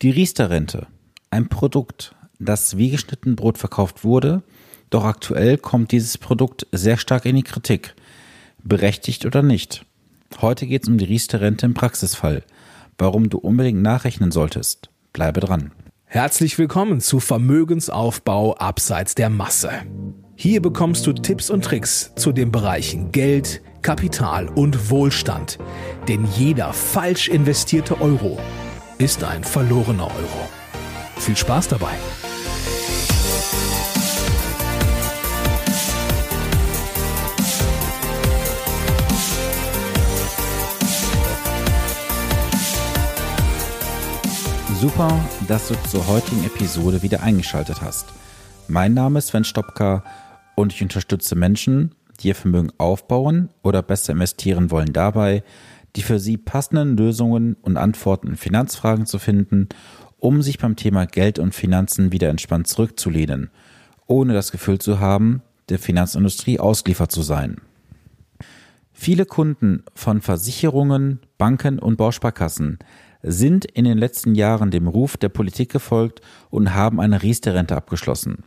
Die Riester-Rente, ein Produkt, das wie geschnitten Brot verkauft wurde, doch aktuell kommt dieses Produkt sehr stark in die Kritik. Berechtigt oder nicht. Heute geht es um die Riester-Rente im Praxisfall. Warum du unbedingt nachrechnen solltest. Bleibe dran. Herzlich willkommen zu Vermögensaufbau abseits der Masse. Hier bekommst du Tipps und Tricks zu den Bereichen Geld, Kapital und Wohlstand. Denn jeder falsch investierte Euro ist ein verlorener Euro. Viel Spaß dabei! Super, dass du zur heutigen Episode wieder eingeschaltet hast. Mein Name ist Sven Stopka und ich unterstütze Menschen, die ihr Vermögen aufbauen oder besser investieren wollen dabei, die für sie passenden Lösungen und Antworten in Finanzfragen zu finden, um sich beim Thema Geld und Finanzen wieder entspannt zurückzulehnen, ohne das Gefühl zu haben, der Finanzindustrie ausgeliefert zu sein. Viele Kunden von Versicherungen, Banken und Bausparkassen sind in den letzten Jahren dem Ruf der Politik gefolgt und haben eine Riester-Rente abgeschlossen.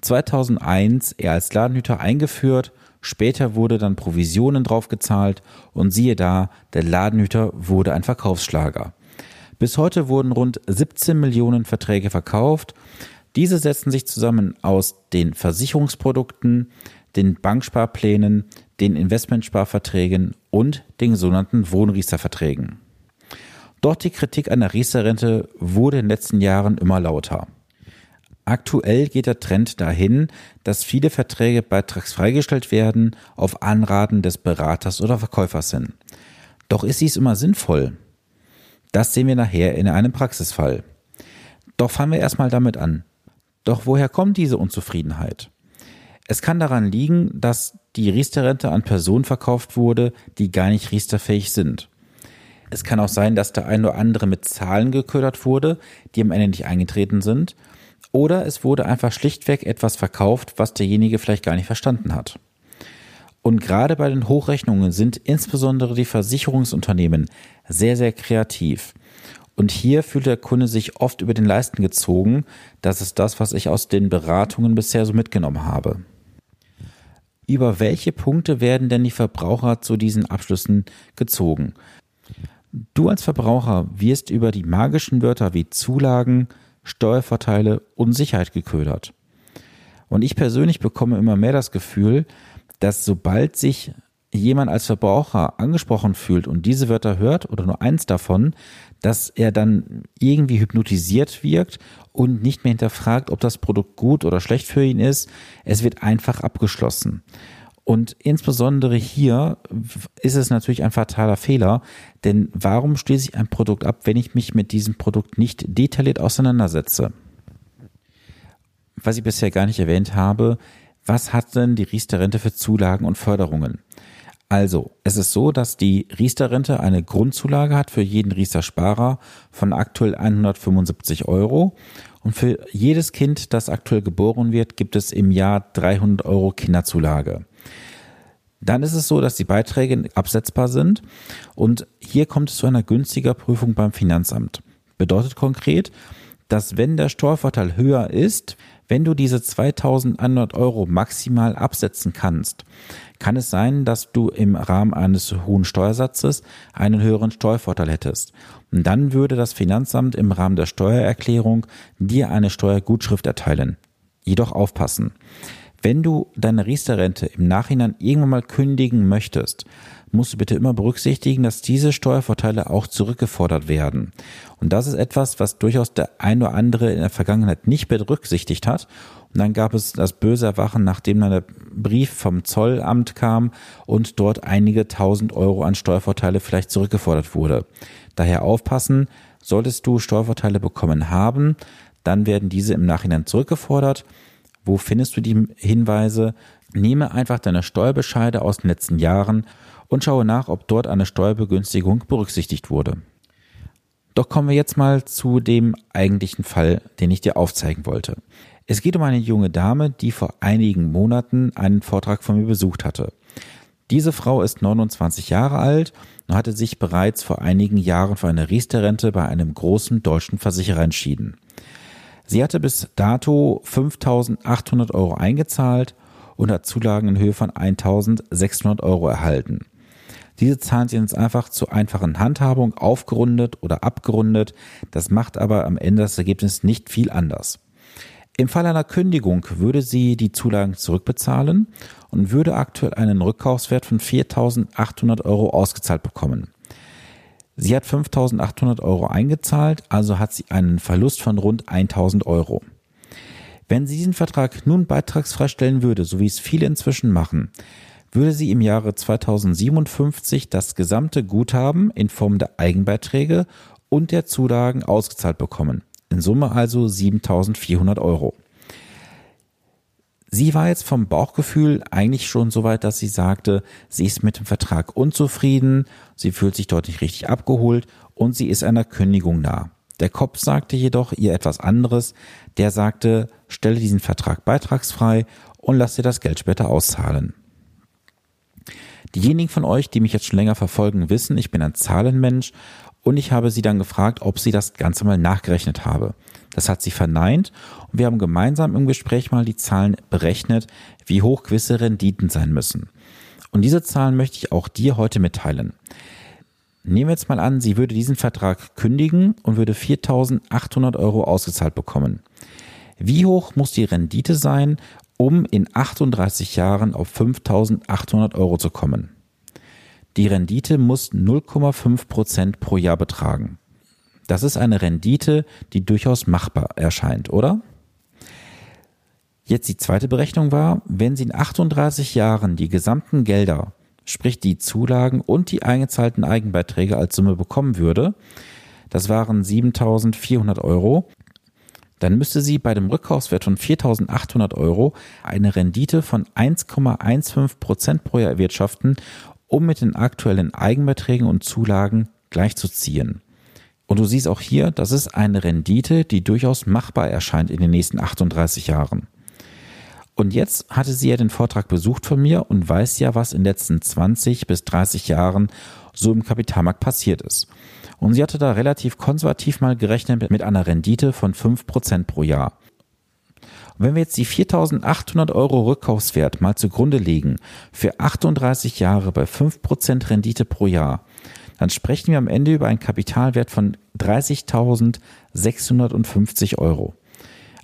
2001 er als Ladenhüter eingeführt, später wurde dann Provisionen draufgezahlt und siehe da, der Ladenhüter wurde ein Verkaufsschlager. Bis heute wurden rund 17 Millionen Verträge verkauft. Diese setzen sich zusammen aus den Versicherungsprodukten, den Banksparplänen, den Investmentsparverträgen und den sogenannten Wohnriester-Verträgen. Doch die Kritik an der Riester-Rente wurde in den letzten Jahren immer lauter. Aktuell geht der Trend dahin, dass viele Verträge beitragsfreigestellt werden auf Anraten des Beraters oder Verkäufers hin. Doch ist dies immer sinnvoll? Das sehen wir nachher in einem Praxisfall. Doch fangen wir erstmal damit an. Doch woher kommt diese Unzufriedenheit? Es kann daran liegen, dass die Riester-Rente an Personen verkauft wurde, die gar nicht riesterfähig sind. Es kann auch sein, dass der ein oder andere mit Zahlen geködert wurde, die am Ende nicht eingetreten sind. Oder es wurde einfach schlichtweg etwas verkauft, was derjenige vielleicht gar nicht verstanden hat. Und gerade bei den Hochrechnungen sind insbesondere die Versicherungsunternehmen sehr, sehr kreativ. Und hier fühlt der Kunde sich oft über den Leisten gezogen. Das ist das, was ich aus den Beratungen bisher so mitgenommen habe. Über welche Punkte werden denn die Verbraucher zu diesen Abschlüssen gezogen? Du als Verbraucher wirst über die magischen Wörter wie Zulagen, Steuervorteile und Sicherheit geködert. Und ich persönlich bekomme immer mehr das Gefühl, dass sobald sich jemand als Verbraucher angesprochen fühlt und diese Wörter hört oder nur eins davon, dass er dann irgendwie hypnotisiert wirkt und nicht mehr hinterfragt, ob das Produkt gut oder schlecht für ihn ist. Es wird einfach abgeschlossen. Und insbesondere hier ist es natürlich ein fataler Fehler, denn warum schließe ich ein Produkt ab, wenn ich mich mit diesem Produkt nicht detailliert auseinandersetze? Was ich bisher gar nicht erwähnt habe, was hat denn die Riester-Rente für Zulagen und Förderungen? Also, es ist so, dass die Riester-Rente eine Grundzulage hat für jeden Riester-Sparer von aktuell 175 Euro. Und für jedes Kind, das aktuell geboren wird, gibt es im Jahr 300 Euro Kinderzulage. Dann ist es so, dass die Beiträge absetzbar sind und hier kommt es zu einer günstiger Prüfung beim Finanzamt. Bedeutet konkret, dass wenn der Steuervorteil höher ist, wenn du diese 2100 Euro maximal absetzen kannst, kann es sein, dass du im Rahmen eines hohen Steuersatzes einen höheren Steuervorteil hättest. Und dann würde das Finanzamt im Rahmen der Steuererklärung dir eine Steuergutschrift erteilen. Jedoch aufpassen. Wenn du deine Riester-Rente im Nachhinein irgendwann mal kündigen möchtest, musst du bitte immer berücksichtigen, dass diese Steuervorteile auch zurückgefordert werden. Und das ist etwas, was durchaus der ein oder andere in der Vergangenheit nicht berücksichtigt hat. Und dann gab es das böse Erwachen, nachdem dann der Brief vom Zollamt kam und dort einige tausend Euro an Steuervorteile vielleicht zurückgefordert wurde. Daher aufpassen, solltest du Steuervorteile bekommen haben, dann werden diese im Nachhinein zurückgefordert. Wo findest du die Hinweise? Nehme einfach deine Steuerbescheide aus den letzten Jahren und schaue nach, ob dort eine Steuerbegünstigung berücksichtigt wurde. Doch kommen wir jetzt mal zu dem eigentlichen Fall, den ich dir aufzeigen wollte. Es geht um eine junge Dame, die vor einigen Monaten einen Vortrag von mir besucht hatte. Diese Frau ist 29 Jahre alt und hatte sich bereits vor einigen Jahren für eine Riester-Rente bei einem großen deutschen Versicherer entschieden. Sie hatte bis dato 5.800 Euro eingezahlt und hat Zulagen in Höhe von 1.600 Euro erhalten. Diese Zahlen sind jetzt einfach zur einfachen Handhabung aufgerundet oder abgerundet. Das macht aber am Ende das Ergebnis nicht viel anders. Im Fall einer Kündigung würde sie die Zulagen zurückbezahlen und würde aktuell einen Rückkaufswert von 4.800 Euro ausgezahlt bekommen. Sie hat 5.800 Euro eingezahlt, also hat sie einen Verlust von rund 1.000 Euro. Wenn sie diesen Vertrag nun beitragsfrei stellen würde, so wie es viele inzwischen machen, würde sie im Jahre 2057 das gesamte Guthaben in Form der Eigenbeiträge und der Zulagen ausgezahlt bekommen. In Summe also 7400 Euro. Sie war jetzt vom Bauchgefühl eigentlich schon so weit, dass sie sagte, sie ist mit dem Vertrag unzufrieden, sie fühlt sich dort nicht richtig abgeholt und sie ist einer Kündigung nah. Der Kopf sagte jedoch ihr etwas anderes. Der sagte, stelle diesen Vertrag beitragsfrei und lass dir das Geld später auszahlen. Diejenigen von euch, die mich jetzt schon länger verfolgen, wissen, ich bin ein Zahlenmensch und ich habe sie dann gefragt, ob sie das Ganze mal nachgerechnet habe. Das hat sie verneint und wir haben gemeinsam im Gespräch mal die Zahlen berechnet, wie hoch gewisse Renditen sein müssen. Und diese Zahlen möchte ich auch dir heute mitteilen. Nehmen wir jetzt mal an, sie würde diesen Vertrag kündigen und würde 4.800 Euro ausgezahlt bekommen. Wie hoch muss die Rendite sein, um in 38 Jahren auf 5.800 Euro zu kommen. Die Rendite muss 0,5 Prozent pro Jahr betragen. Das ist eine Rendite, die durchaus machbar erscheint, oder? Jetzt die zweite Berechnung war, wenn sie in 38 Jahren die gesamten Gelder, sprich die Zulagen und die eingezahlten Eigenbeiträge als Summe bekommen würde, das waren 7400 Euro, dann müsste sie bei dem Rückkaufswert von 4.800 Euro eine Rendite von 1,15 Prozent pro Jahr erwirtschaften, um mit den aktuellen Eigenbeträgen und Zulagen gleichzuziehen. Und du siehst auch hier, das ist eine Rendite, die durchaus machbar erscheint in den nächsten 38 Jahren. Und jetzt hatte sie ja den Vortrag besucht von mir und weiß ja, was in den letzten 20 bis 30 Jahren so im Kapitalmarkt passiert ist. Und sie hatte da relativ konservativ mal gerechnet mit einer Rendite von 5% pro Jahr. Und wenn wir jetzt die 4.800 Euro Rückkaufswert mal zugrunde legen, für 38 Jahre bei 5% Rendite pro Jahr, dann sprechen wir am Ende über einen Kapitalwert von 30.650 Euro.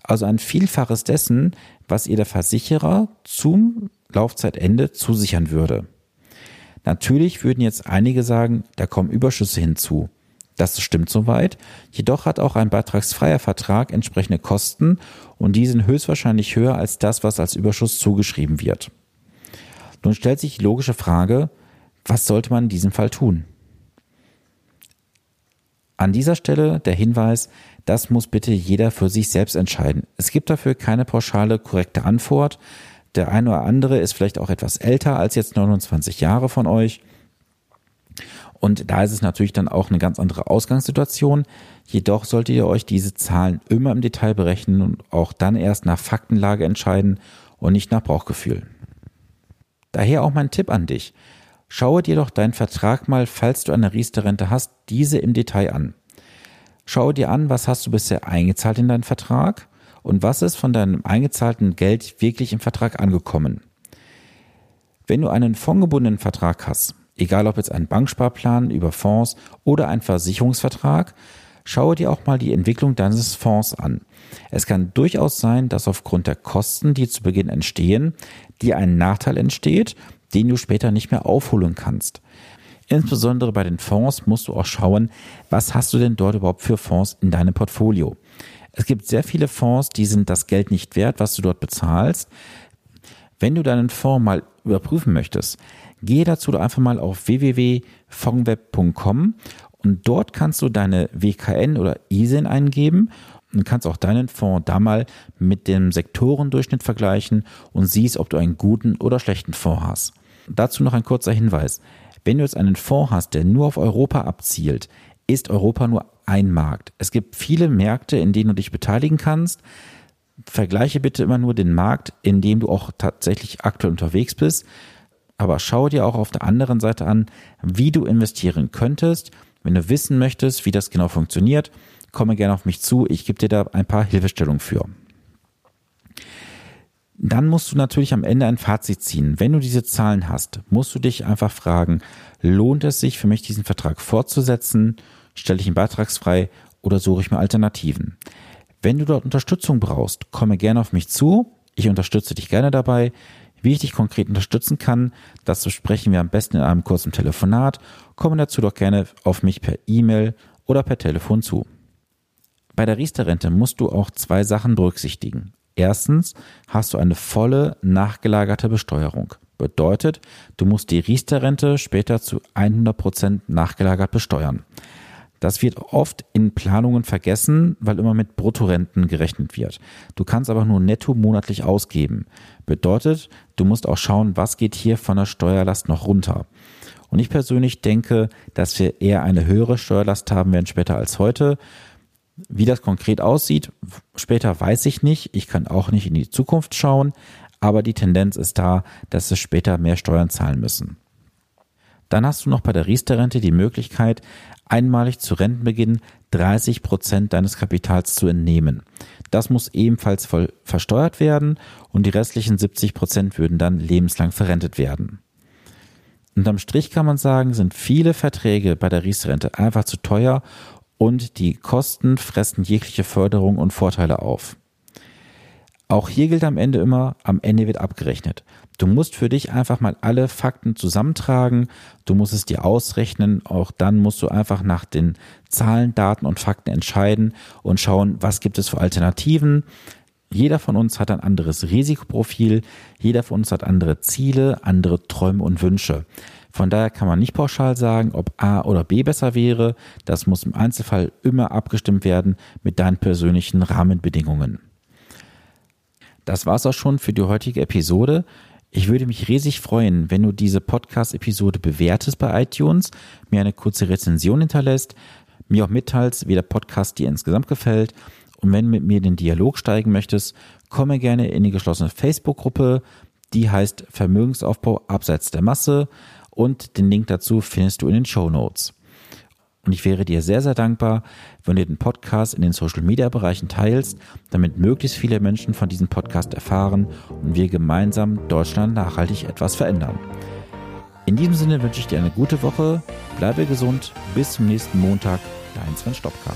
Also ein Vielfaches dessen, was ihr der Versicherer zum Laufzeitende zusichern würde. Natürlich würden jetzt einige sagen, da kommen Überschüsse hinzu. Das stimmt soweit. Jedoch hat auch ein beitragsfreier Vertrag entsprechende Kosten und die sind höchstwahrscheinlich höher als das, was als Überschuss zugeschrieben wird. Nun stellt sich die logische Frage, was sollte man in diesem Fall tun? An dieser Stelle der Hinweis, das muss bitte jeder für sich selbst entscheiden. Es gibt dafür keine pauschale, korrekte Antwort. Der eine oder andere ist vielleicht auch etwas älter als jetzt 29 Jahre von euch und da ist es natürlich dann auch eine ganz andere Ausgangssituation. Jedoch solltet ihr euch diese Zahlen immer im Detail berechnen und auch dann erst nach Faktenlage entscheiden und nicht nach Bauchgefühl. Daher auch mein Tipp an dich. Schaue dir doch deinen Vertrag mal, falls du eine Riester-Rente hast, diese im Detail an. Schaue dir an, was hast du bisher eingezahlt in deinen Vertrag und was ist von deinem eingezahlten Geld wirklich im Vertrag angekommen. Wenn du einen fondgebundenen Vertrag hast, egal ob jetzt ein Banksparplan über Fonds oder ein Versicherungsvertrag, schaue dir auch mal die Entwicklung deines Fonds an. Es kann durchaus sein, dass aufgrund der Kosten, die zu Beginn entstehen, dir ein Nachteil entsteht, den du später nicht mehr aufholen kannst. Insbesondere bei den Fonds musst du auch schauen, was hast du denn dort überhaupt für Fonds in deinem Portfolio. Es gibt sehr viele Fonds, die sind das Geld nicht wert, was du dort bezahlst. Wenn du deinen Fonds mal überprüfen möchtest, Gehe dazu einfach mal auf www.fongweb.com und dort kannst du deine WKN oder ISIN eingeben und kannst auch deinen Fonds da mal mit dem Sektorendurchschnitt vergleichen und siehst, ob du einen guten oder schlechten Fonds hast. Dazu noch ein kurzer Hinweis. Wenn du jetzt einen Fonds hast, der nur auf Europa abzielt, ist Europa nur ein Markt. Es gibt viele Märkte, in denen du dich beteiligen kannst. Vergleiche bitte immer nur den Markt, in dem du auch tatsächlich aktuell unterwegs bist aber schau dir auch auf der anderen Seite an, wie du investieren könntest. Wenn du wissen möchtest, wie das genau funktioniert, komme gerne auf mich zu. Ich gebe dir da ein paar Hilfestellungen für. Dann musst du natürlich am Ende ein Fazit ziehen. Wenn du diese Zahlen hast, musst du dich einfach fragen, lohnt es sich für mich, diesen Vertrag fortzusetzen? Stelle ich ihn beitragsfrei oder suche ich mir Alternativen? Wenn du dort Unterstützung brauchst, komme gerne auf mich zu. Ich unterstütze dich gerne dabei. Wie ich dich konkret unterstützen kann, das besprechen wir am besten in einem kurzen Telefonat. Komme dazu doch gerne auf mich per E-Mail oder per Telefon zu. Bei der Riester-Rente musst du auch zwei Sachen berücksichtigen. Erstens hast du eine volle nachgelagerte Besteuerung. Bedeutet, du musst die Riester-Rente später zu 100 Prozent nachgelagert besteuern. Das wird oft in Planungen vergessen, weil immer mit Bruttorenten gerechnet wird. Du kannst aber nur netto monatlich ausgeben. Bedeutet, du musst auch schauen, was geht hier von der Steuerlast noch runter. Und ich persönlich denke, dass wir eher eine höhere Steuerlast haben werden später als heute. Wie das konkret aussieht, später weiß ich nicht. Ich kann auch nicht in die Zukunft schauen, aber die Tendenz ist da, dass wir später mehr Steuern zahlen müssen. Dann hast du noch bei der Riester-Rente die Möglichkeit, einmalig zu Rentenbeginn 30 Prozent deines Kapitals zu entnehmen. Das muss ebenfalls voll versteuert werden und die restlichen 70 Prozent würden dann lebenslang verrentet werden. Unterm Strich kann man sagen, sind viele Verträge bei der Riester-Rente einfach zu teuer und die Kosten fressen jegliche Förderung und Vorteile auf. Auch hier gilt am Ende immer, am Ende wird abgerechnet. Du musst für dich einfach mal alle Fakten zusammentragen, du musst es dir ausrechnen, auch dann musst du einfach nach den Zahlen, Daten und Fakten entscheiden und schauen, was gibt es für Alternativen. Jeder von uns hat ein anderes Risikoprofil, jeder von uns hat andere Ziele, andere Träume und Wünsche. Von daher kann man nicht pauschal sagen, ob A oder B besser wäre. Das muss im Einzelfall immer abgestimmt werden mit deinen persönlichen Rahmenbedingungen. Das war's auch schon für die heutige Episode. Ich würde mich riesig freuen, wenn du diese Podcast-Episode bewertest bei iTunes, mir eine kurze Rezension hinterlässt, mir auch mitteilst, wie der Podcast dir insgesamt gefällt. Und wenn du mit mir in den Dialog steigen möchtest, komme gerne in die geschlossene Facebook-Gruppe. Die heißt Vermögensaufbau abseits der Masse und den Link dazu findest du in den Show Notes. Und ich wäre dir sehr, sehr dankbar, wenn du den Podcast in den Social Media Bereichen teilst, damit möglichst viele Menschen von diesem Podcast erfahren und wir gemeinsam Deutschland nachhaltig etwas verändern. In diesem Sinne wünsche ich dir eine gute Woche, bleibe gesund, bis zum nächsten Montag, dein Sven Stopka.